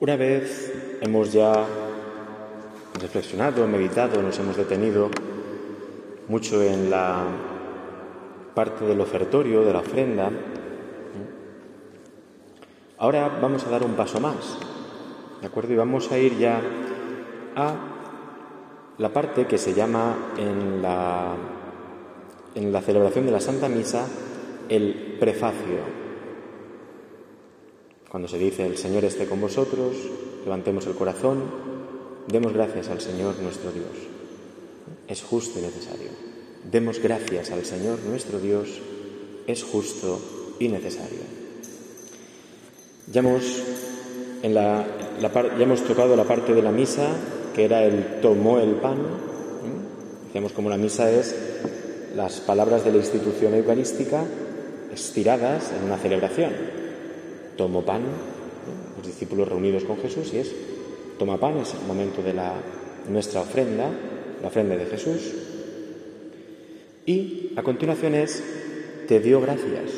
Una vez hemos ya reflexionado, meditado, nos hemos detenido mucho en la parte del ofertorio, de la ofrenda, ahora vamos a dar un paso más, ¿de acuerdo? Y vamos a ir ya a la parte que se llama en la, en la celebración de la Santa Misa el prefacio. Cuando se dice el Señor esté con vosotros, levantemos el corazón, demos gracias al Señor nuestro Dios. Es justo y necesario. Demos gracias al Señor nuestro Dios, es justo y necesario. Ya hemos, en la, ya hemos tocado la parte de la misa, que era el tomó el pan. Decíamos como la misa es las palabras de la institución eucarística estiradas en una celebración tomo pan, los discípulos reunidos con Jesús, y es, toma pan, es el momento de la, nuestra ofrenda, la ofrenda de Jesús, y a continuación es, te dio gracias.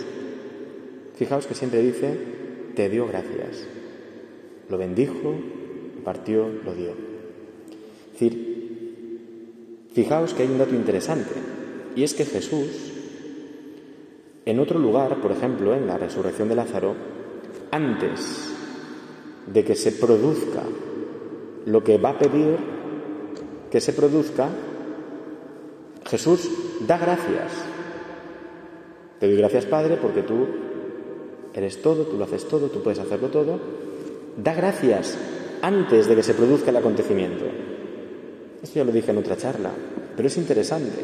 Fijaos que siempre dice, te dio gracias. Lo bendijo, partió, lo dio. Es decir, fijaos que hay un dato interesante, y es que Jesús, en otro lugar, por ejemplo, en la resurrección de Lázaro, antes de que se produzca lo que va a pedir que se produzca, Jesús da gracias. Te doy gracias, Padre, porque tú eres todo, tú lo haces todo, tú puedes hacerlo todo. Da gracias antes de que se produzca el acontecimiento. Esto ya lo dije en otra charla, pero es interesante.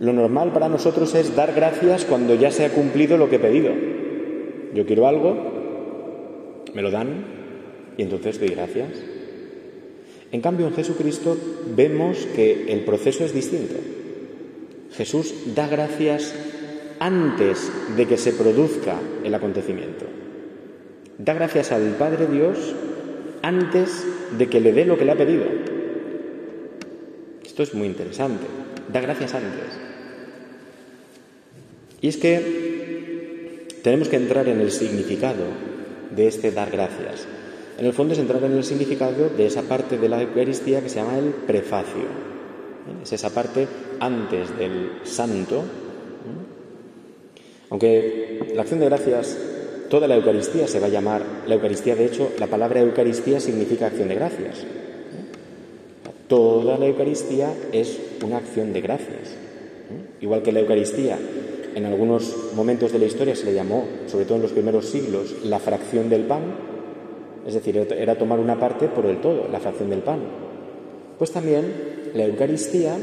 Lo normal para nosotros es dar gracias cuando ya se ha cumplido lo que he pedido. Yo quiero algo, me lo dan y entonces doy gracias. En cambio, en Jesucristo vemos que el proceso es distinto. Jesús da gracias antes de que se produzca el acontecimiento. Da gracias al Padre Dios antes de que le dé lo que le ha pedido. Esto es muy interesante. Da gracias antes. Y es que tenemos que entrar en el significado de este dar gracias. En el fondo es entrar en el significado de esa parte de la Eucaristía que se llama el prefacio. Es esa parte antes del santo. Aunque la acción de gracias, toda la Eucaristía se va a llamar, la Eucaristía de hecho, la palabra Eucaristía significa acción de gracias. Toda la Eucaristía es una acción de gracias. Igual que la Eucaristía en algunos momentos de la historia se le llamó, sobre todo en los primeros siglos, la fracción del pan, es decir, era tomar una parte por el todo, la fracción del pan. Pues también la Eucaristía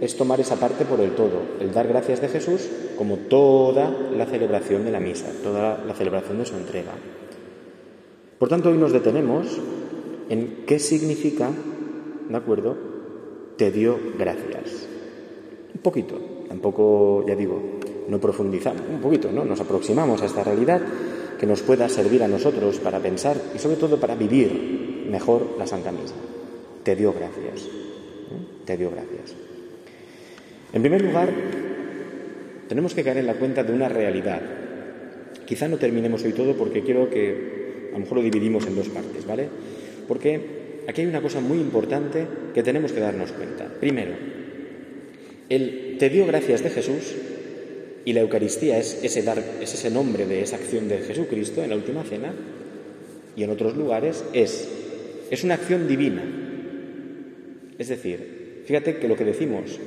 es tomar esa parte por el todo, el dar gracias de Jesús como toda la celebración de la misa, toda la celebración de su entrega. Por tanto, hoy nos detenemos en qué significa, ¿de acuerdo? Te dio gracias. Un poquito, tampoco, ya digo, no profundizamos, un poquito, ¿no? Nos aproximamos a esta realidad que nos pueda servir a nosotros para pensar y sobre todo para vivir mejor la Santa Misa. Te dio gracias. ¿eh? Te dio gracias. En primer lugar, tenemos que caer en la cuenta de una realidad. Quizá no terminemos hoy todo porque quiero que a lo mejor lo dividimos en dos partes, ¿vale? Porque aquí hay una cosa muy importante que tenemos que darnos cuenta. Primero, el te dio gracias de Jesús y la Eucaristía es ese, dar, es ese nombre de esa acción de Jesucristo en la última cena y en otros lugares es, es una acción divina. Es decir, fíjate que lo que decimos,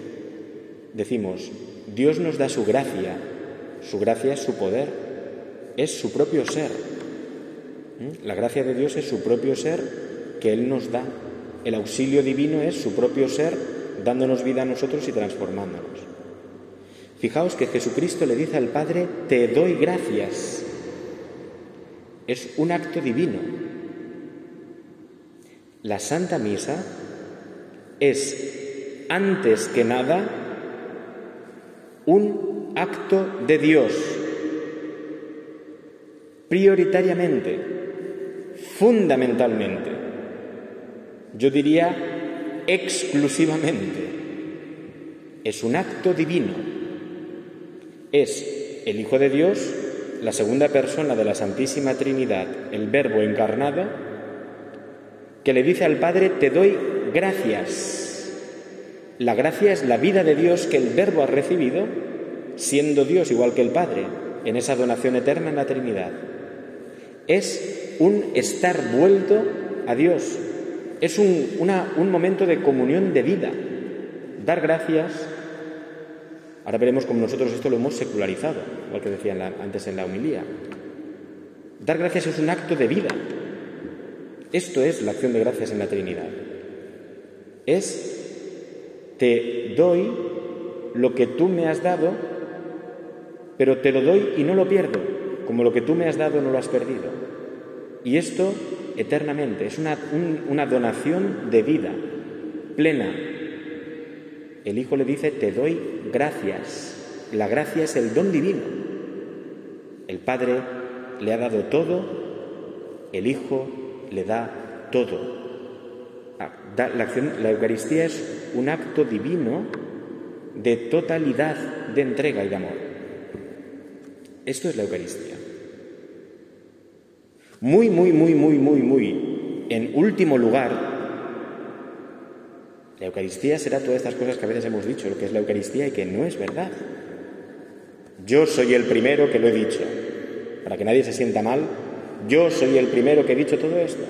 decimos, Dios nos da su gracia, su gracia es su poder, es su propio ser. ¿Mm? La gracia de Dios es su propio ser que Él nos da. El auxilio divino es su propio ser dándonos vida a nosotros y transformándonos. Fijaos que Jesucristo le dice al Padre, te doy gracias. Es un acto divino. La Santa Misa es, antes que nada, un acto de Dios, prioritariamente, fundamentalmente, yo diría exclusivamente, es un acto divino es el Hijo de Dios, la segunda persona de la Santísima Trinidad, el Verbo encarnado, que le dice al Padre, te doy gracias. La gracia es la vida de Dios que el Verbo ha recibido, siendo Dios igual que el Padre, en esa donación eterna en la Trinidad. Es un estar vuelto a Dios, es un, un momento de comunión de vida. Dar gracias. Ahora veremos cómo nosotros esto lo hemos secularizado, igual que decía antes en la humilía. Dar gracias es un acto de vida. Esto es la acción de gracias en la Trinidad. Es, te doy lo que tú me has dado, pero te lo doy y no lo pierdo, como lo que tú me has dado no lo has perdido. Y esto eternamente, es una, una donación de vida plena. El Hijo le dice, te doy gracias. La gracia es el don divino. El Padre le ha dado todo, el Hijo le da todo. Ah, la, Eucaristía es un acto divino de totalidad de entrega y de amor. Esto es la Eucaristía. Muy, muy, muy, muy, muy, muy, en último lugar, la Eucaristía será todas estas cosas que a veces hemos dicho, lo que es la Eucaristía y que no es verdad. Yo soy el primero que lo he dicho para que nadie se sienta mal, yo soy el primero que he dicho todo esto.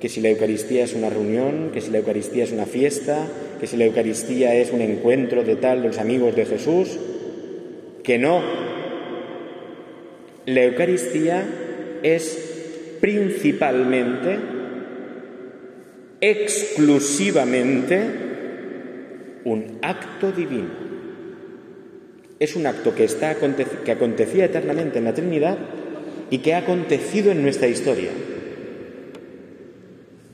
Que si la Eucaristía es una reunión, que si la Eucaristía es una fiesta, que si la Eucaristía es un encuentro de tal de los amigos de Jesús, que no. La Eucaristía es principalmente, exclusivamente, un acto divino es un acto que, está, que acontecía eternamente en la Trinidad y que ha acontecido en nuestra historia.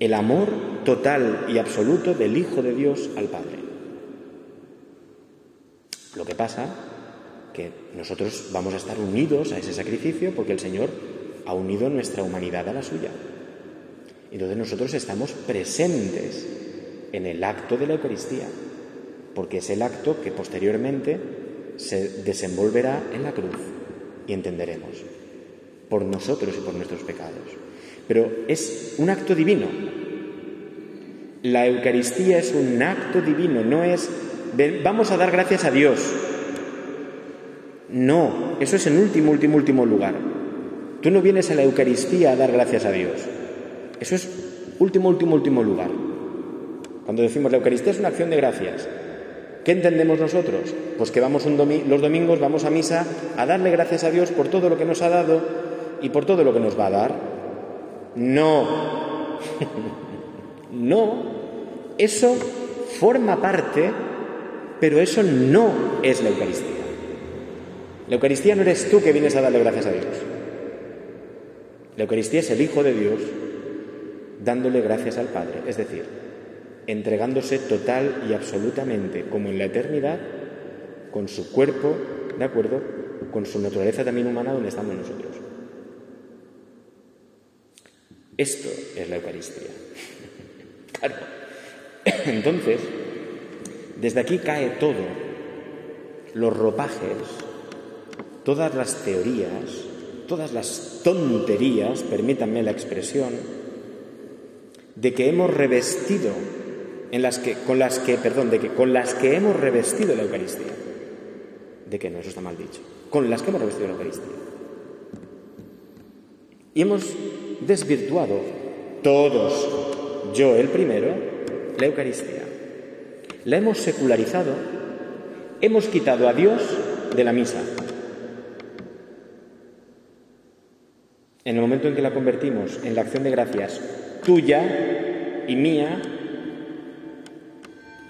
El amor total y absoluto del Hijo de Dios al Padre. Lo que pasa que nosotros vamos a estar unidos a ese sacrificio porque el Señor ha unido nuestra humanidad a la suya. Entonces nosotros estamos presentes en el acto de la Eucaristía, porque es el acto que posteriormente se desenvolverá en la cruz y entenderemos por nosotros y por nuestros pecados. Pero es un acto divino. La Eucaristía es un acto divino, no es vamos a dar gracias a Dios. No, eso es en último, último, último lugar. Tú no vienes a la Eucaristía a dar gracias a Dios. Eso es último, último, último lugar. Cuando decimos la Eucaristía es una acción de gracias, ¿Qué entendemos nosotros? Pues que vamos los domingos, vamos a misa a darle gracias a Dios por todo lo que nos ha dado y por todo lo que nos va a dar. No, no, eso forma parte, pero eso no es la Eucaristía. La Eucaristía no eres tú que vienes a darle gracias a Dios. La Eucaristía es el Hijo de Dios dándole gracias al Padre, es decir, entregándose total y absolutamente, como en la eternidad, con su cuerpo, ¿de acuerdo? Con su naturaleza también humana donde estamos nosotros. Esto es la Eucaristía. claro. Entonces, desde aquí cae todo, los ropajes, todas las teorías, todas las tonterías, permítanme la expresión, de que hemos revestido en las que, con las que, perdón, de que, con las que hemos revestido la Eucaristía. De que no, eso está mal dicho. Con las que hemos revestido la Eucaristía. Y hemos desvirtuado todos, yo el primero, la Eucaristía. La hemos secularizado, hemos quitado a Dios de la misa. En el momento en que la convertimos en la acción de gracias tuya y mía,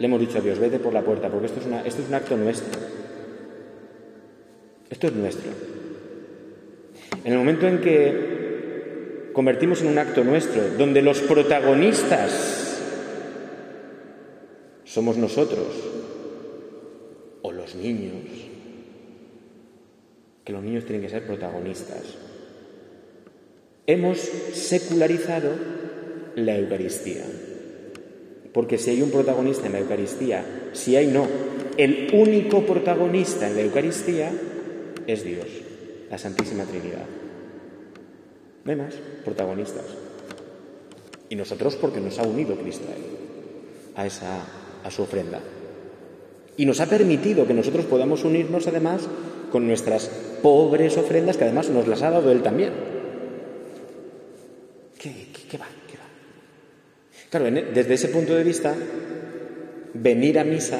le hemos dicho a Dios, vete por la puerta, porque esto es, esto es un acto nuestro. Esto es nuestro. En el momento en que convertimos en un acto nuestro, donde los protagonistas somos nosotros o los niños, que los niños tienen que ser protagonistas, hemos secularizado la Eucaristía. Porque si hay un protagonista en la Eucaristía, si hay no, el único protagonista en la Eucaristía es Dios, la Santísima Trinidad. No hay más protagonistas. Y nosotros porque nos ha unido Cristo a él, a, esa, a su ofrenda. Y nos ha permitido que nosotros podamos unirnos además con nuestras pobres ofrendas que además nos las ha dado Él también. ¿Qué, va? ¿Qué va? Claro, e, desde ese punto de vista, venir a misa,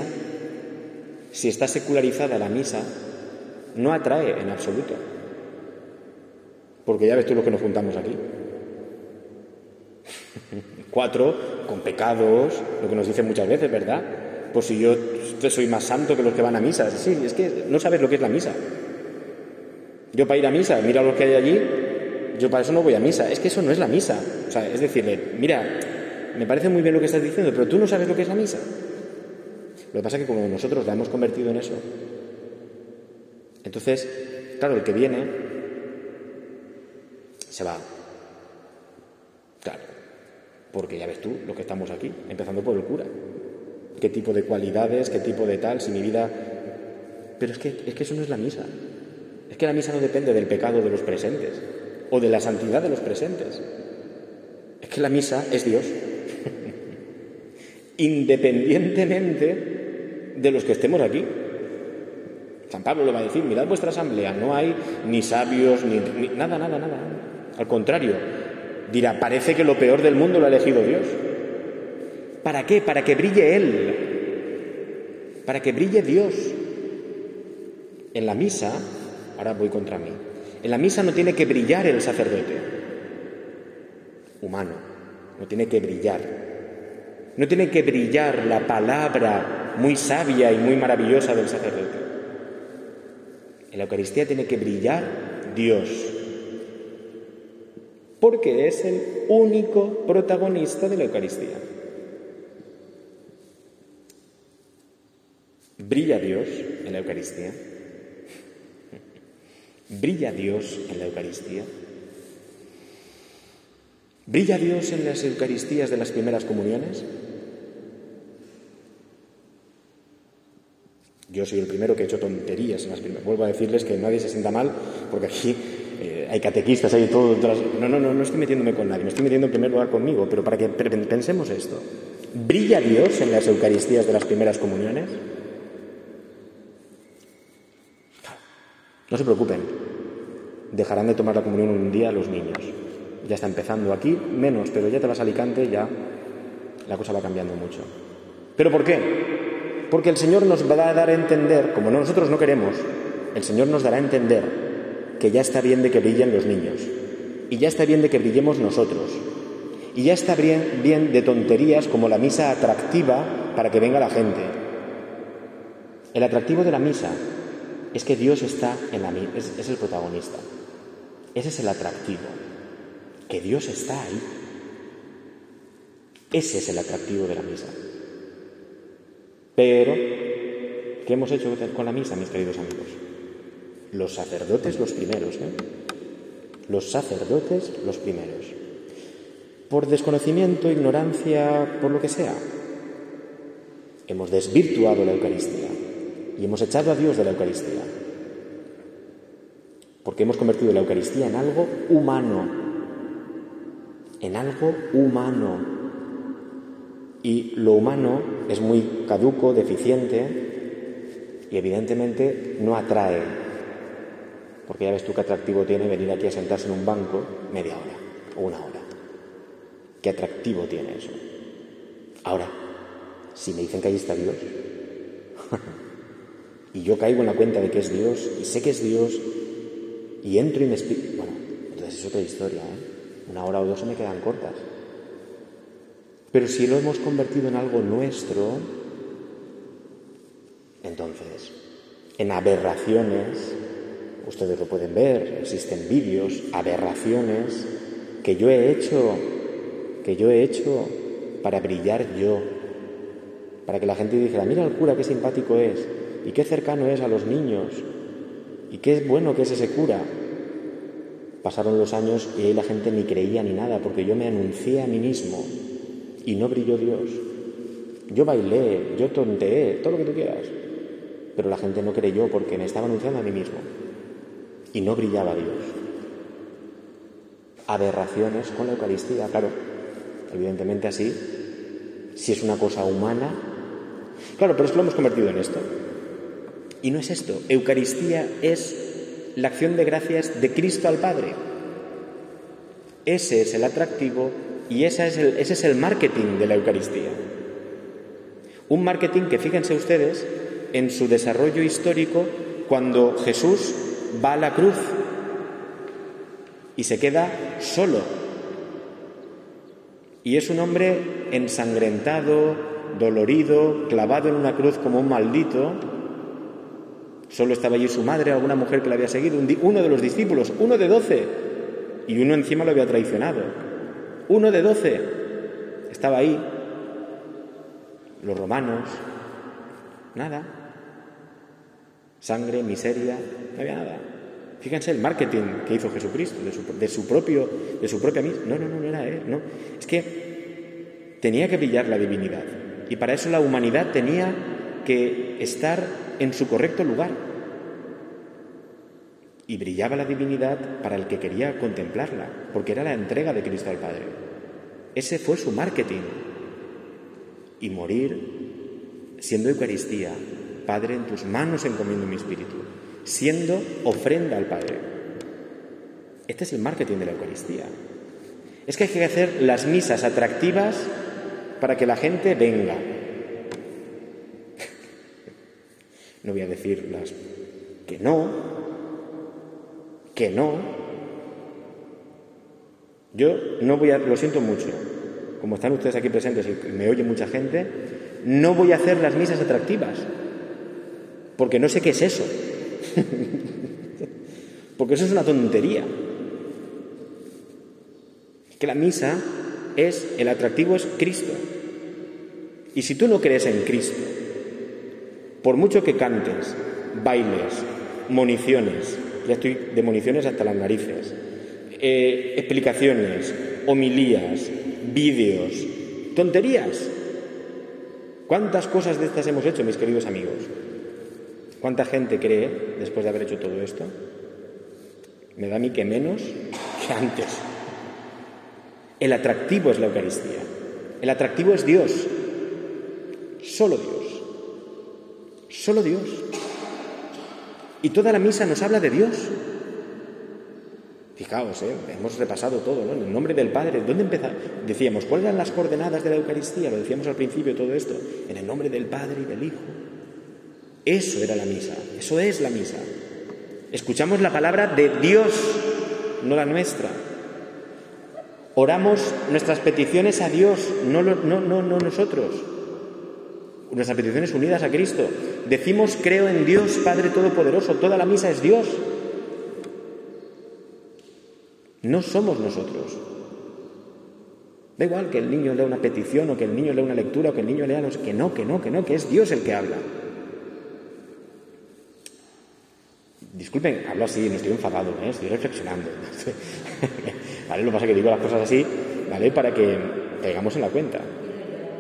si está secularizada la misa, no atrae en absoluto. Porque ya ves tú lo que nos juntamos aquí. Cuatro con pecados, lo que nos dicen muchas veces, ¿verdad? Pues si yo soy más santo que los que van a misa. Sí, es que no sabes lo que es la misa. Yo para ir a misa, mira los que hay allí, yo para eso no voy a misa. Es que eso no es la misa. O sea, es decirle, mira, me parece muy bien lo que estás diciendo, pero tú no sabes lo que es la misa. Lo que pasa es que como nosotros la hemos convertido en eso, entonces, claro, el que viene se va. Claro, porque ya ves tú lo que estamos aquí, empezando por el cura. ¿Qué tipo de cualidades, qué tipo de tal, si mi vida... Pero es que, es que eso no es la misa. Es que la misa no depende del pecado de los presentes o de la santidad de los presentes. Es que la misa es Dios. Independientemente de los que estemos aquí. San Pablo lo va a decir, mirad vuestra asamblea, no hay ni sabios, ni, nada, nada, nada. Al contrario, dirá, parece que lo peor del mundo lo ha elegido Dios. ¿Para qué? Para que brille Él, para que brille Dios. En la misa Ahora voy contra mí. En la misa no tiene que brillar el sacerdote humano, no tiene que brillar. No tiene que brillar la palabra muy sabia y muy maravillosa del sacerdote. En la Eucaristía tiene que brillar Dios, porque es el único protagonista de la Eucaristía. Brilla Dios en la Eucaristía. ¿Brilla Dios en la Eucaristía? ¿Brilla Dios en las Eucaristías de las primeras comuniones? Yo soy el primero que he hecho tonterías en las primeras. Vuelvo a decirles que nadie se sienta mal, porque aquí eh, hay catequistas, hay todo. No, no, no, no estoy metiéndome con nadie, me estoy metiendo en primer lugar conmigo, pero para que pensemos esto. ¿Brilla Dios en las Eucaristías de las primeras comuniones? No se preocupen, dejarán de tomar la comunión un día los niños. Ya está empezando aquí, menos, pero ya te vas a Alicante, ya la cosa va cambiando mucho. ¿Pero por qué? Porque el Señor nos va a dar a entender, como nosotros no queremos, el Señor nos dará a entender que ya está bien de que brillen los niños, y ya está bien de que brillemos nosotros, y ya está bien, bien de tonterías como la misa atractiva para que venga la gente. El atractivo de la misa es que Dios está en la es, es el protagonista. Ese es el atractivo, que Dios está ahí. Ese es el atractivo de la misa. Pero, ¿qué hemos hecho con la misa, mis queridos amigos? Los sacerdotes los primeros, ¿eh? Los sacerdotes los primeros. Por desconocimiento, ignorancia, por lo que sea, hemos desvirtuado la Eucaristía y hemos echado a Dios de la Eucaristía. Porque hemos convertido la Eucaristía en algo humano, en algo humano. Y lo humano es muy caduco, deficiente y evidentemente no atrae. Porque ya ves tú qué atractivo tiene venir aquí a sentarse en un banco media hora o una hora. ¿Qué atractivo tiene eso? Ahora, si me dicen que ahí está Dios, y yo caigo en la cuenta de que es Dios y sé que es Dios y entro y me explico. Bueno, entonces es otra historia, ¿eh? Una hora o dos se me quedan cortas. Pero si lo hemos convertido en algo nuestro, entonces, en aberraciones, ustedes lo pueden ver, existen vídeos, aberraciones que yo he hecho, que yo he hecho para brillar yo, para que la gente dijera, mira al cura qué simpático es, y qué cercano es a los niños, y qué bueno que es ese cura. Pasaron los años y ahí la gente ni creía ni nada, porque yo me anuncié a mí mismo y no brilló Dios. Yo bailé, yo tonteé, todo lo que tú quieras, pero la gente no creyó porque me estaba anunciando a mí mismo y no brillaba Dios. Aberraciones con la Eucaristía, claro. Evidentemente así, si es una cosa humana. Claro, pero es que lo hemos convertido en esto. Y no es esto. Eucaristía es la acción de gracias de Cristo al Padre. Ese es el atractivo y ese es el, ese es el marketing de la Eucaristía. Un marketing que, fíjense ustedes, en su desarrollo histórico, cuando Jesús va a la cruz y se queda solo. Y es un hombre ensangrentado, dolorido, clavado en una cruz como un maldito. Solo estaba allí su madre, alguna mujer que le había seguido, uno de los discípulos, uno de doce, y uno encima lo había traicionado. Uno de doce estaba ahí, los romanos, nada. Sangre, miseria, no había nada. Fíjense el marketing que hizo Jesucristo de su, propio, de su propia misma. No, no, no, no era él, no. Es que tenía que brillar la divinidad. Y para eso la humanidad tenía que estar en su correcto lugar. Y brillaba la divinidad para el que quería contemplarla, porque era la entrega de Cristo al Padre. Ese fue su marketing y morir siendo Eucaristía. Padre, en tus manos encomiendo mi espíritu, siendo ofrenda al Padre. Este es el marketing de la Eucaristía. Es que hay que hacer las misas atractivas para que la gente venga. No voy a decir las que no, que no. Yo no voy a, lo siento mucho, como están ustedes aquí presentes y me oye mucha gente, no voy a hacer las misas atractivas, porque no sé qué es eso. porque eso es una tontería. Que la misa es, el atractivo es Cristo. Y si tú no crees en Cristo, por mucho que cantes, bailes, municiones, ya estoy de municiones hasta las narices, eh, explicaciones, homilías, vídeos, tonterías. ¿Cuántas cosas de estas hemos hecho, mis queridos amigos? ¿Cuánta gente cree, después de haber hecho todo esto? Me da a mí que menos que antes. El atractivo es la Eucaristía. El atractivo es Dios. Solo Dios. Solo Dios. Y toda la misa nos habla de Dios. Fijaos, ¿eh? hemos repasado todo, ¿no? En el nombre del Padre, ¿dónde empezamos? Decíamos, ¿cuáles eran las coordenadas de la Eucaristía? Lo decíamos al principio todo esto. En el nombre del Padre y del Hijo. Eso era la misa, eso es la misa. Escuchamos la palabra de Dios, no la nuestra. Oramos nuestras peticiones a Dios, no, no, no, no nosotros. Nuestras peticiones unidas a Cristo. Decimos, creo en Dios, Padre Todopoderoso. Toda la misa es Dios. No somos nosotros. Da igual que el niño lea una petición o que el niño lea una lectura o que el niño lea... que no, que no, que no, que es Dios el que habla. Disculpen, hablo así, no estoy enfadado, ¿eh? estoy reflexionando. ¿Vale? Lo que pasa es que digo las cosas así, ¿vale? Para que caigamos en la cuenta.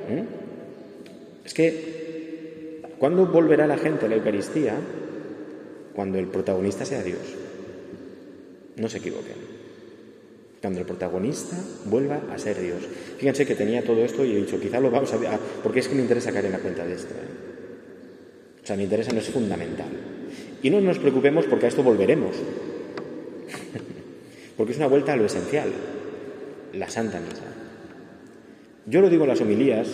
¿eh? Es que, ¿cuándo volverá la gente a la Eucaristía? Cuando el protagonista sea Dios. No se equivoquen. Cuando el protagonista vuelva a ser Dios. Fíjense que tenía todo esto y he dicho, quizá lo vamos a ver, porque es que me interesa caer en la cuenta de esto. ¿eh? O sea, me interesa, no es fundamental. Y no nos preocupemos porque a esto volveremos. porque es una vuelta a lo esencial, la Santa Misa. Yo lo digo en las homilías,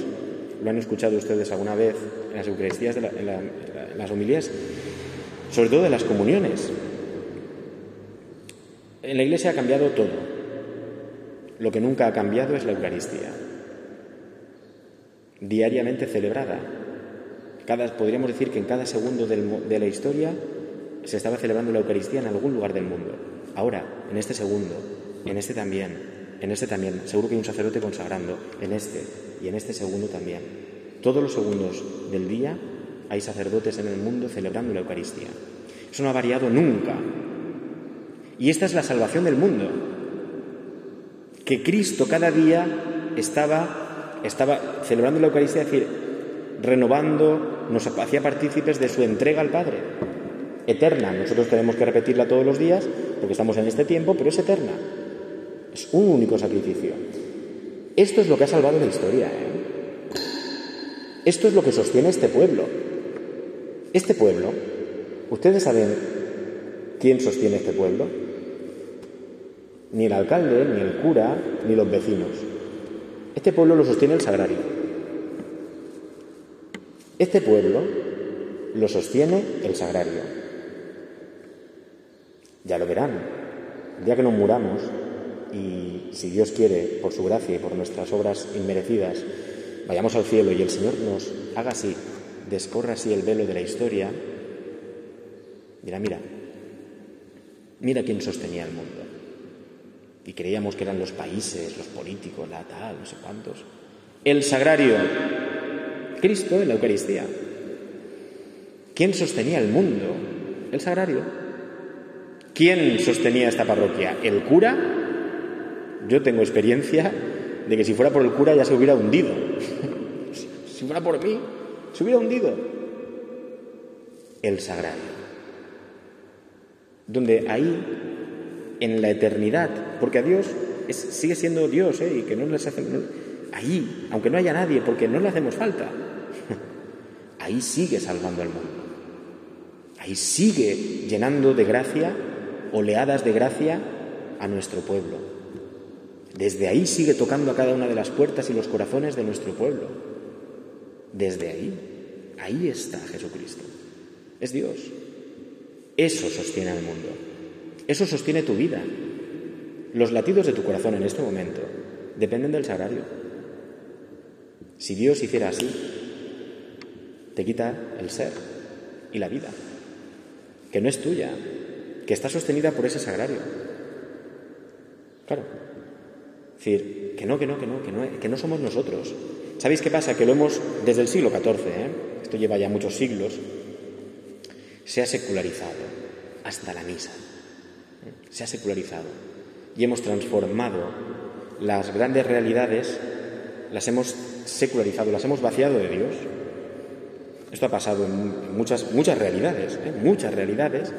lo han escuchado ustedes alguna vez en las Eucaristías, en las homilías, sobre todo de las comuniones. En la Iglesia ha cambiado todo. Lo que nunca ha cambiado es la Eucaristía, diariamente celebrada. Cada, podríamos decir que en cada segundo de la historia se estaba celebrando la Eucaristía en algún lugar del mundo. Ahora, en este segundo, en este también, en este también, seguro que hay un sacerdote consagrando, en este y en este segundo también. Todos los segundos del día hay sacerdotes en el mundo celebrando la Eucaristía. Eso no ha variado nunca. Y esta es la salvación del mundo que Cristo cada día estaba, celebrando la Eucaristía, es decir, renovando, nos hacía partícipes de su entrega al Padre, eterna. Nosotros tenemos que repetirla todos los días porque estamos en este tiempo, pero es eterna. Es un único sacrificio. Esto es lo que ha salvado la historia. ¿eh? Esto es lo que sostiene este pueblo. Este pueblo, ¿ustedes saben quién sostiene este pueblo? Ni el alcalde, ni el cura, ni los vecinos. Este pueblo lo sostiene el sagrario. Este pueblo lo sostiene el sagrario. Ya lo verán. El día que nos muramos y, si Dios quiere, por su gracia y por nuestras obras inmerecidas, vayamos al cielo y el Señor nos haga así, descorra así el velo de la historia, mira, mira, mira quién sostenía el mundo. Y creíamos que eran los países, los políticos, la tal, no sé cuántos. El sagrario, Cristo en la Eucaristía. ¿Quién sostenía el mundo? El sagrario. ¿Quién sostenía esta parroquia? ¿El cura? Yo tengo experiencia de que si fuera por el cura ya se hubiera hundido. si fuera por mí, se hubiera hundido. El sagrario. Donde ahí, en la eternidad, porque a Dios sigue siendo Dios, ¿eh? y que no les hace. ahí, aunque no haya nadie, porque no le hacemos falta, ahí sigue salvando al mundo. Ahí sigue llenando de gracia, oleadas de gracia a nuestro pueblo. Desde ahí sigue tocando a cada una de las puertas y los corazones de nuestro pueblo. Desde ahí, ahí está Jesucristo. Es Dios. Eso sostiene al mundo. Eso sostiene tu vida. Los latidos de tu corazón en este momento dependen del sagrario. Si Dios hiciera así, te quita el ser y la vida que no es tuya, que está sostenida por ese sagrario. Claro. Es decir, que no, que no, que no, que no, que no somos nosotros. ¿Sabéis qué pasa? Que lo hemos, desde el siglo XIV, ¿eh? esto lleva ya muchos siglos, se ha secularizado hasta la misa. ¿eh? Se ha secularizado. Y hemos transformado las grandes realidades, las hemos secularizado, las hemos vaciado de Dios esto ha pasado en muchas, muchas realidades, ¿eh? muchas realidades,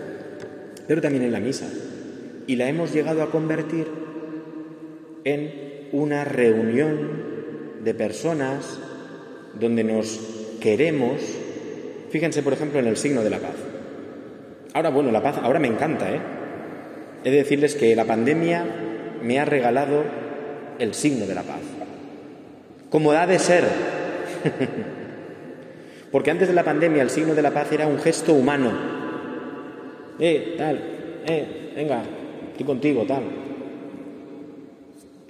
pero también en la misa. Y la hemos llegado a convertir en una reunión de personas donde nos queremos. Fíjense, por ejemplo, en el signo de la paz. Ahora, bueno, la paz, ahora me encanta, ¿eh? He de decirles que la pandemia me ha regalado el signo de la paz. Como ha de ser. Porque antes de la pandemia el signo de la paz era un gesto humano. Eh, tal, eh, venga, estoy contigo, tal.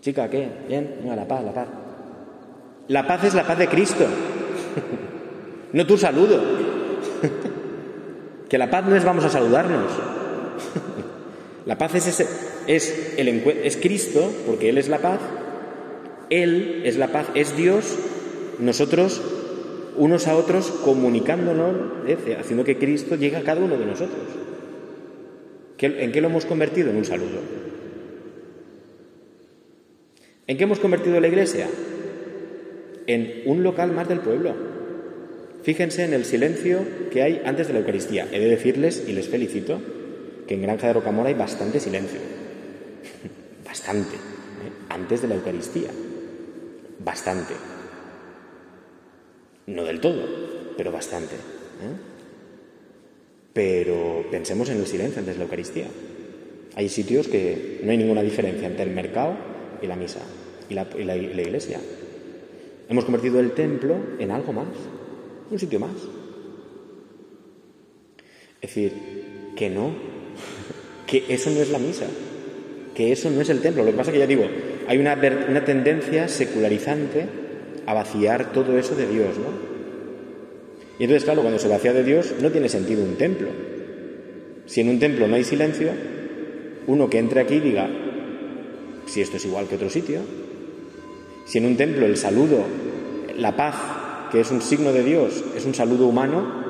Chica, ¿qué? Bien, venga, la paz, la paz. La paz es la paz de Cristo, no tu saludo. que la paz no es vamos a saludarnos. la paz es, ese, es, el, es Cristo, porque Él es la paz. Él es la paz, es Dios. Nosotros unos a otros comunicándonos, haciendo que Cristo llegue a cada uno de nosotros. ¿En qué lo hemos convertido? En un saludo. ¿En qué hemos convertido la iglesia? En un local más del pueblo. Fíjense en el silencio que hay antes de la Eucaristía. He de decirles, y les felicito, que en Granja de Rocamora hay bastante silencio. bastante. ¿eh? Antes de la Eucaristía. Bastante. No del todo, pero bastante. ¿eh? Pero pensemos en el silencio antes de la Eucaristía. Hay sitios que no hay ninguna diferencia entre el mercado y la misa y la, iglesia. Hemos convertido el templo en algo más, un sitio más. Es decir, que no, que eso no es la misa, que eso no es el templo. Lo que pasa es que ya digo, hay una, una tendencia secularizante a vaciar todo eso de Dios, ¿no? Y entonces, claro, cuando se vacía de Dios, no tiene sentido un templo. Si en un templo no hay silencio, uno que entre aquí diga, si esto es igual que otro sitio, si en un templo el saludo, la paz, que es un signo de Dios, es un saludo humano,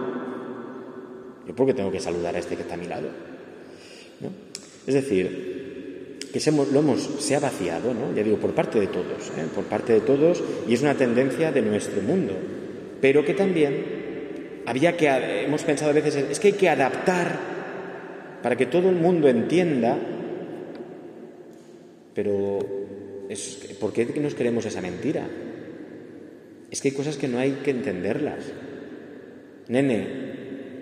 ¿yo por qué tengo que saludar a este que está a mi lado? Es decir, que se, lo hemos, ha vaciado, ¿no? ya digo, por parte de todos, ¿eh? por parte de todos, y es una tendencia de nuestro mundo, pero que también había que, hemos pensado a veces, es que hay que adaptar para que todo el mundo entienda, pero ¿por qué nos queremos esa mentira? Es que hay cosas que no hay que entenderlas. Nene,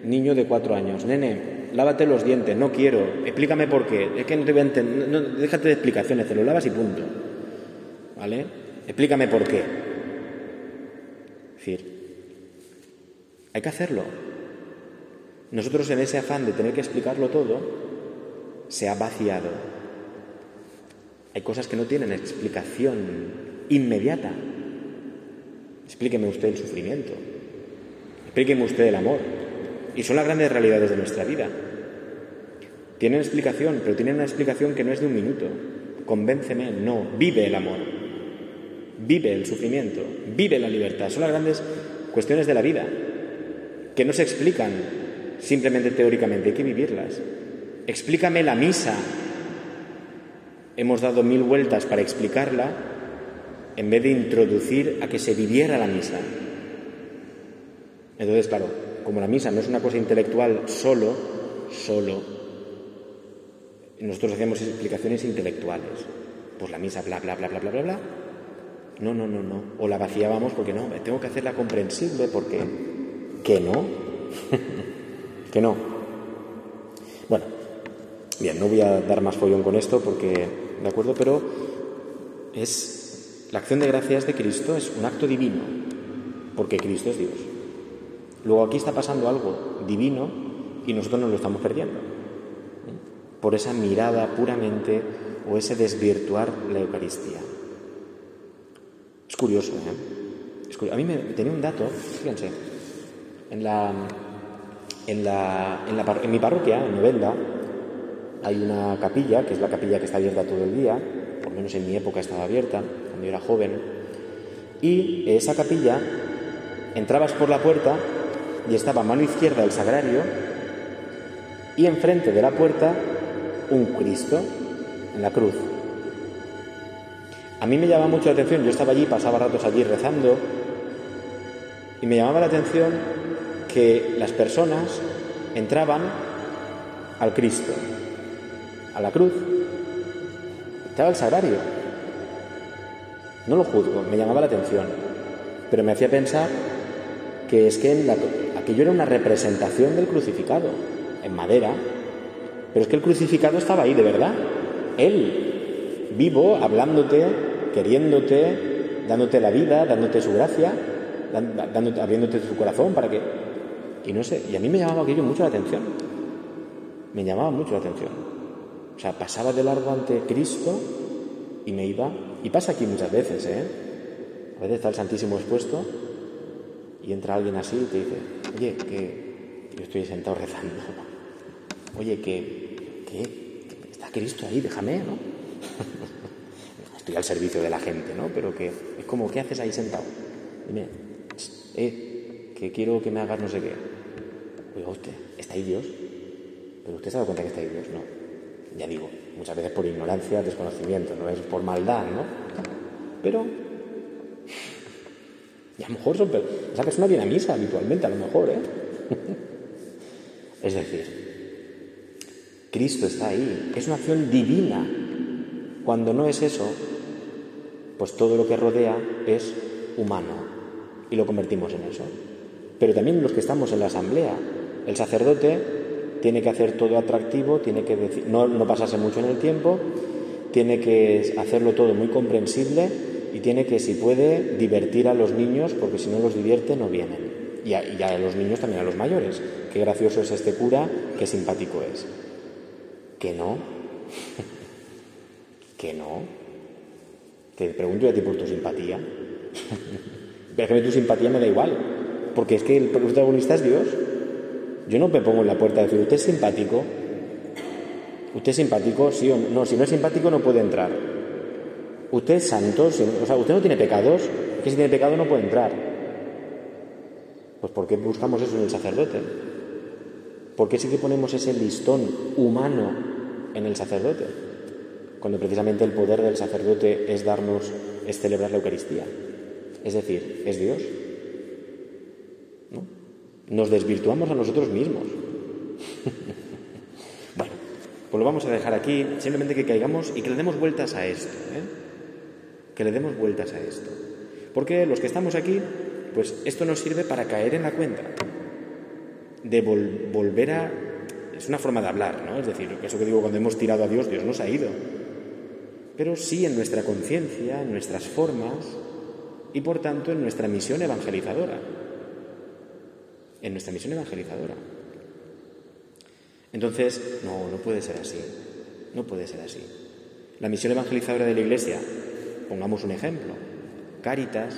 niño de cuatro años, nene, lávate los dientes, no quiero, explícame por qué, es que no te voy a entender, déjate de explicaciones, te lo lavas y punto. ¿Vale? Explícame por qué. Es decir, hay que hacerlo. Nosotros en ese afán de tener que explicarlo todo, se ha vaciado. Hay cosas que no tienen explicación inmediata. Explíqueme usted el sufrimiento. Explíqueme usted el amor. Y son las grandes realidades de nuestra vida. Tienen explicación, pero tienen una explicación que no es de un minuto. Convénceme, no. Vive el amor. Vive el sufrimiento. Vive la libertad. Son las grandes cuestiones de la vida que no se explican simplemente teóricamente, hay que vivirlas. Explícame la misa. Hemos dado mil vueltas para explicarla en vez de introducir a que se viviera la misa. Entonces, claro, como la misa no es una cosa intelectual solo, solo, nosotros hacemos explicaciones intelectuales. Pues la misa, bla, bla, bla, bla, bla, bla, bla. No, no, no, no. O la vaciábamos porque no, tengo que hacerla comprensible porque que no. que no. Bueno, bien, no voy a dar más follón con esto porque, ¿de acuerdo? Pero es la acción de gracias de Cristo es un acto divino, porque Cristo es Dios. Luego aquí está pasando algo divino y nosotros nos lo estamos perdiendo. ¿eh? Por esa mirada puramente o ese desvirtuar la Eucaristía. Es curioso, ¿eh? A mí me tenía un dato, fíjense, en la, en, la, en, la, en mi parroquia, en Novenda, hay una capilla, que es la capilla que está abierta todo el día, por lo menos en mi época estaba abierta, cuando yo era joven, y esa capilla entrabas por la puerta y estaba a mano izquierda el sagrario y enfrente de la puerta un Cristo en la cruz. A mí me llamaba mucho la atención, yo estaba allí, pasaba ratos allí rezando y me llamaba la atención que las personas entraban al Cristo, a la cruz, estaba el sagrario. No lo juzgo, me llamaba la atención, pero me hacía pensar que es que aquello era una representación del crucificado, en madera, pero es que el crucificado estaba ahí de verdad, él, vivo, hablándote, queriéndote, dándote la vida, dándote su gracia, dándote, abriéndote su corazón para que y no sé, y a mí me llamaba aquello mucho la atención. Me llamaba mucho la atención. O sea, pasaba de largo ante Cristo y me iba. Y pasa aquí muchas veces, ¿eh? A veces está el Santísimo expuesto y entra alguien así y te dice, oye, que yo estoy sentado rezando. Oye, que, que está Cristo ahí, déjame, ¿no? estoy al servicio de la gente, ¿no? Pero que es como, ¿qué haces ahí sentado? Dime, eh, que quiero que me hagas no sé qué. Oiga usted, ¿está ahí Dios? Pero usted se da cuenta que está ahí Dios, ¿no? Ya digo, muchas veces por ignorancia, desconocimiento, no es por maldad, ¿no? Pero. Y a lo mejor son, esa persona viene a misa habitualmente, a lo mejor, ¿eh? es decir, Cristo está ahí, es una acción divina. Cuando no es eso, pues todo lo que rodea es humano y lo convertimos en eso. Pero también los que estamos en la asamblea, el sacerdote tiene que hacer todo atractivo, tiene que decir, no, no pasarse mucho en el tiempo, tiene que hacerlo todo muy comprensible y tiene que, si puede, divertir a los niños, porque si no los divierte no vienen. Y a, a, los niños también a los mayores. Qué gracioso es este cura, qué simpático es. Que no. que no. Te pregunto a ti por tu simpatía. Déjame tu simpatía me da igual. Porque es que el protagonista es Dios. Yo no me pongo en la puerta a decir, ¿usted es simpático? ¿Usted es simpático? Sí o no. Si no es simpático no puede entrar. ¿Usted es santo? o sea, ¿usted no tiene pecados? Que si tiene pecado no puede entrar. Pues ¿por qué buscamos eso en el sacerdote? ¿Por qué sí que ponemos ese listón humano en el sacerdote? Cuando precisamente el poder del sacerdote es darnos, es celebrar la Eucaristía. Es decir, es Dios. Nos desvirtuamos a nosotros mismos. bueno, pues lo vamos a dejar aquí, simplemente que caigamos y que le demos vueltas a esto. ¿eh? que le demos vueltas a esto. Porque los que estamos aquí, pues esto nos sirve para caer en la cuenta de volver a... Es una forma de hablar, ¿no? Es decir, eso que digo, cuando hemos tirado a Dios, Dios nos ha ido. Pero sí en nuestra conciencia, en nuestras formas y por tanto en nuestra misión evangelizadora. En nuestra misión evangelizadora. Entonces, no, no puede ser así. No puede ser así. La misión evangelizadora de la Iglesia, pongamos un ejemplo, Cáritas,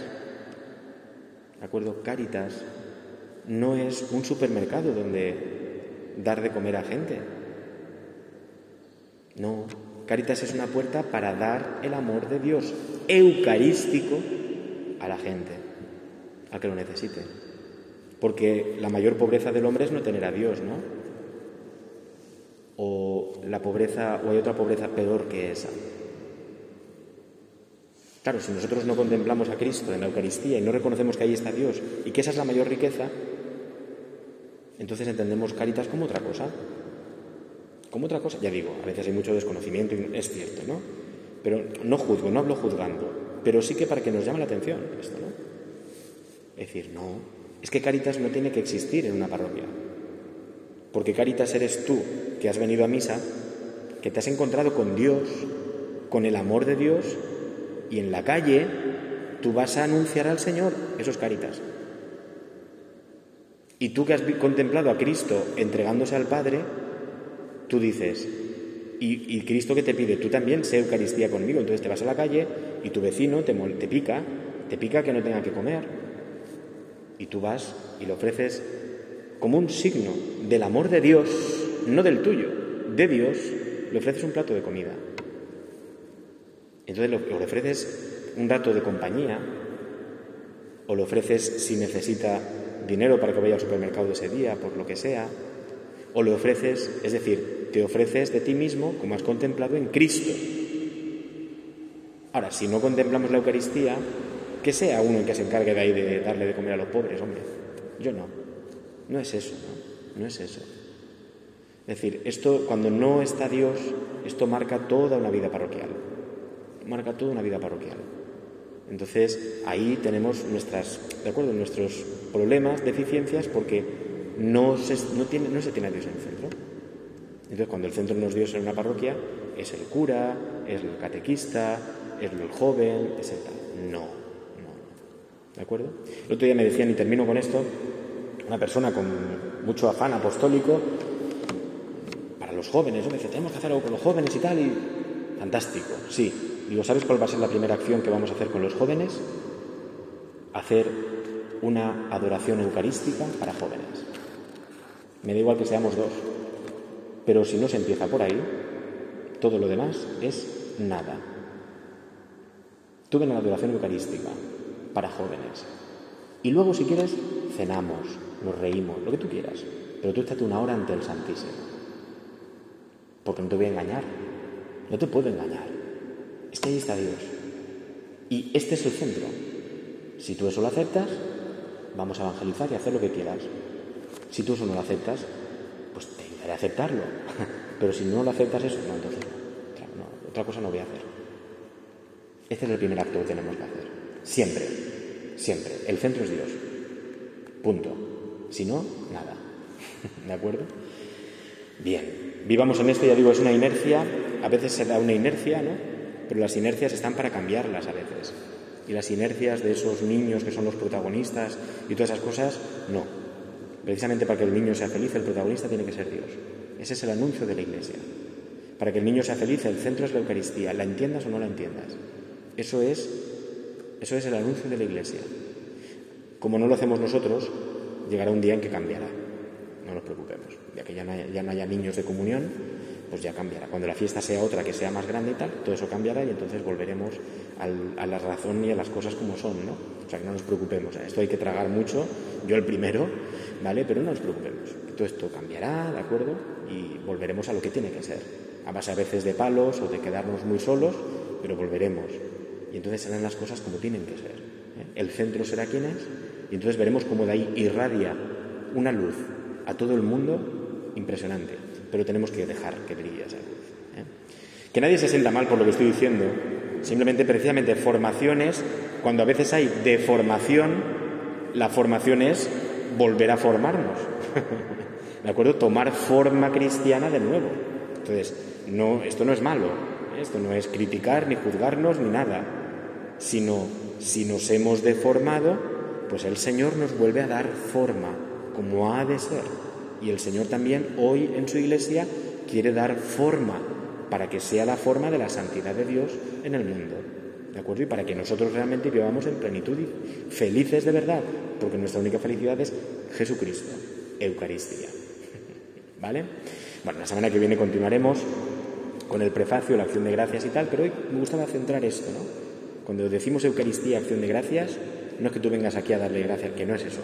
¿de acuerdo? Cáritas no es un supermercado donde dar de comer a gente. No, Cáritas es una puerta para dar el amor de Dios eucarístico a la gente, a que lo necesite. Porque la mayor pobreza del hombre es no tener a Dios, ¿no? o la pobreza, o hay otra pobreza peor que esa. Claro, si nosotros no contemplamos a Cristo en la Eucaristía y no reconocemos que ahí está Dios y que esa es la mayor riqueza, entonces entendemos Caritas como otra cosa. Como otra cosa, ya digo, a veces hay mucho desconocimiento y es cierto, ¿no? Pero no juzgo, no hablo juzgando, pero sí que para que nos llame la atención esto, ¿no? Es decir, no, es que Caritas no tiene que existir en una parroquia. Porque Caritas eres tú que has venido a misa, que te has encontrado con Dios, con el amor de Dios, y en la calle tú vas a anunciar al Señor, eso es Caritas. Y tú que has contemplado a Cristo entregándose al Padre, tú dices, y, Cristo que te pide, tú también sé Eucaristía conmigo, entonces te vas a la calle y tu vecino te, te pica, te pica que no tenga que comer. Y tú vas y le ofreces como un signo del amor de Dios, no del tuyo, de Dios, le ofreces un plato de comida. Entonces le ofreces un rato de compañía, o le ofreces si necesita dinero para que vaya al supermercado ese día, por lo que sea, o le ofreces, es decir, te ofreces de ti mismo como has contemplado en Cristo. Ahora, si no contemplamos la Eucaristía, que sea uno el que se encargue de ahí de darle de comer a los pobres, hombre. Yo no. No es eso, ¿no? No es eso. Es decir, esto cuando no está Dios, esto marca toda una vida parroquial. Marca toda una vida parroquial. Entonces, ahí tenemos nuestras, ¿de acuerdo? nuestros problemas, deficiencias, porque no se, no, tiene, no se tiene a Dios en el centro. Entonces, cuando el centro no es Dios en una parroquia, es el cura, es el catequista, es el joven, etc. No. ¿De acuerdo? El otro día me decían, y termino con esto, una persona con mucho afán apostólico para los jóvenes. Me dice, tenemos que hacer algo con los jóvenes y tal. Y fantástico, sí. Digo, ¿sabes cuál va a ser la primera acción que vamos a hacer con los jóvenes? Hacer una adoración eucarística para jóvenes. Me da igual que seamos dos. Pero si no se empieza por ahí, todo lo demás es nada. Tuve una adoración eucarística para jóvenes. Y luego, si quieres, cenamos, nos reímos, lo que tú quieras. Pero tú estate una hora ante el Santísimo. Porque no te voy a engañar. No te puedo engañar. Es que ahí está Dios. Y este es el centro. Si tú eso lo aceptas, vamos a evangelizar y hacer lo que quieras. Si tú eso no lo aceptas, pues te ayudaré a aceptarlo. Pero si no lo aceptas eso, no, entonces no, otra cosa no voy a hacer. Este es el primer acto que tenemos que hacer. Siempre, siempre. El centro es Dios. Punto. Si no, nada. ¿De acuerdo? Bien. Vivamos en esto, ya digo, es una inercia. A veces se da una inercia, ¿no? Pero las inercias están para cambiarlas a veces. Y las inercias de esos niños que son los protagonistas y todas esas cosas, no. Precisamente para que el niño sea feliz, el protagonista tiene que ser Dios. Ese es el anuncio de la Iglesia. Para que el niño sea feliz, el centro es la Eucaristía, la entiendas o no la entiendas. Eso es, eso es el anuncio de la Iglesia. Como no lo hacemos nosotros, llegará un día en que cambiará. No nos preocupemos. Ya que ya no, haya, niños de comunión, pues ya cambiará. Cuando la fiesta sea otra, que sea más grande y tal, todo eso cambiará y entonces volveremos a la razón y a las cosas como son, ¿no? O sea, que no nos preocupemos. Esto hay que tragar mucho, yo el primero, ¿vale? Pero no nos preocupemos. Todo esto cambiará, ¿de acuerdo? Y volveremos a lo que tiene que ser. A base a veces de palos o de quedarnos muy solos, pero volveremos. Y entonces serán las cosas como tienen que ser. ¿eh? El centro será quien es y entonces veremos cómo de ahí irradia una luz a todo el mundo impresionante. Pero tenemos que dejar que brille esa luz. ¿eh? Que nadie se sienta mal por lo que estoy diciendo, Simplemente, precisamente, formaciones, cuando a veces hay deformación, la formación es volver a formarnos. ¿De acuerdo? Tomar forma cristiana de nuevo. Entonces, no, esto no es malo. Esto no es criticar, ni juzgarnos, ni nada, sino si nos hemos deformado, pues el Señor nos vuelve a dar forma, como ha de ser. Y el Señor también hoy en su iglesia quiere dar forma para que sea la forma de la santidad de Dios en el mundo. ¿De acuerdo? Y para que nosotros realmente vivamos en plenitud y felices de verdad, porque nuestra única felicidad es Jesucristo, Eucaristía. ¿Vale? Bueno, la semana que viene continuaremos con el prefacio, la acción de gracias y tal, pero hoy me gustaba centrar esto, ¿no? Cuando decimos Eucaristía, acción de gracias, no es que tú vengas aquí a darle gracias, que no es eso,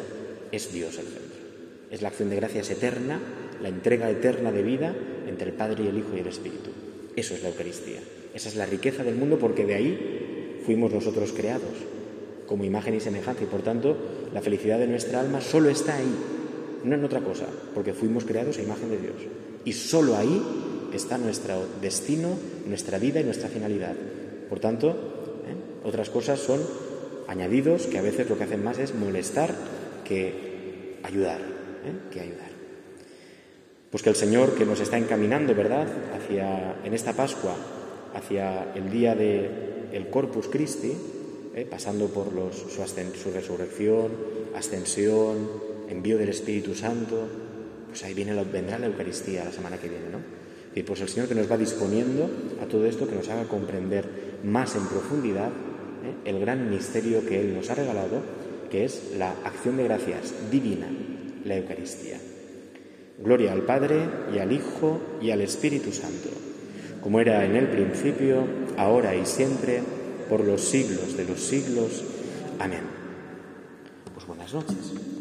es Dios el centro. Es la acción de gracias eterna, la entrega eterna de vida entre el Padre y el Hijo y el Espíritu. Eso es la Eucaristía. Esa es la riqueza del mundo porque de ahí fuimos nosotros creados, como imagen y semejanza, y por tanto la felicidad de nuestra alma solo está ahí, no en otra cosa, porque fuimos creados a imagen de Dios. Y solo ahí está nuestro destino, nuestra vida y nuestra finalidad. Por tanto, ¿eh? otras cosas son añadidos que a veces lo que hacen más es molestar que ayudar, ¿eh? que ayudar. Pues que el Señor que nos está encaminando, ¿verdad?, hacia en esta Pascua, hacia el día de el Corpus Christi, ¿eh? pasando por su, su resurrección, ascensión, envío del Espíritu Santo, pues ahí viene vendrá la Eucaristía la semana que viene, ¿no? Y pues el Señor que nos va disponiendo a todo esto, que nos haga comprender más en profundidad ¿eh? el gran misterio que Él nos ha regalado, que es la acción de gracias divina, la Eucaristía. Gloria al Padre y al Hijo y al Espíritu Santo, como era en el principio, ahora y siempre, por los siglos de los siglos. Amén. Pues buenas noches.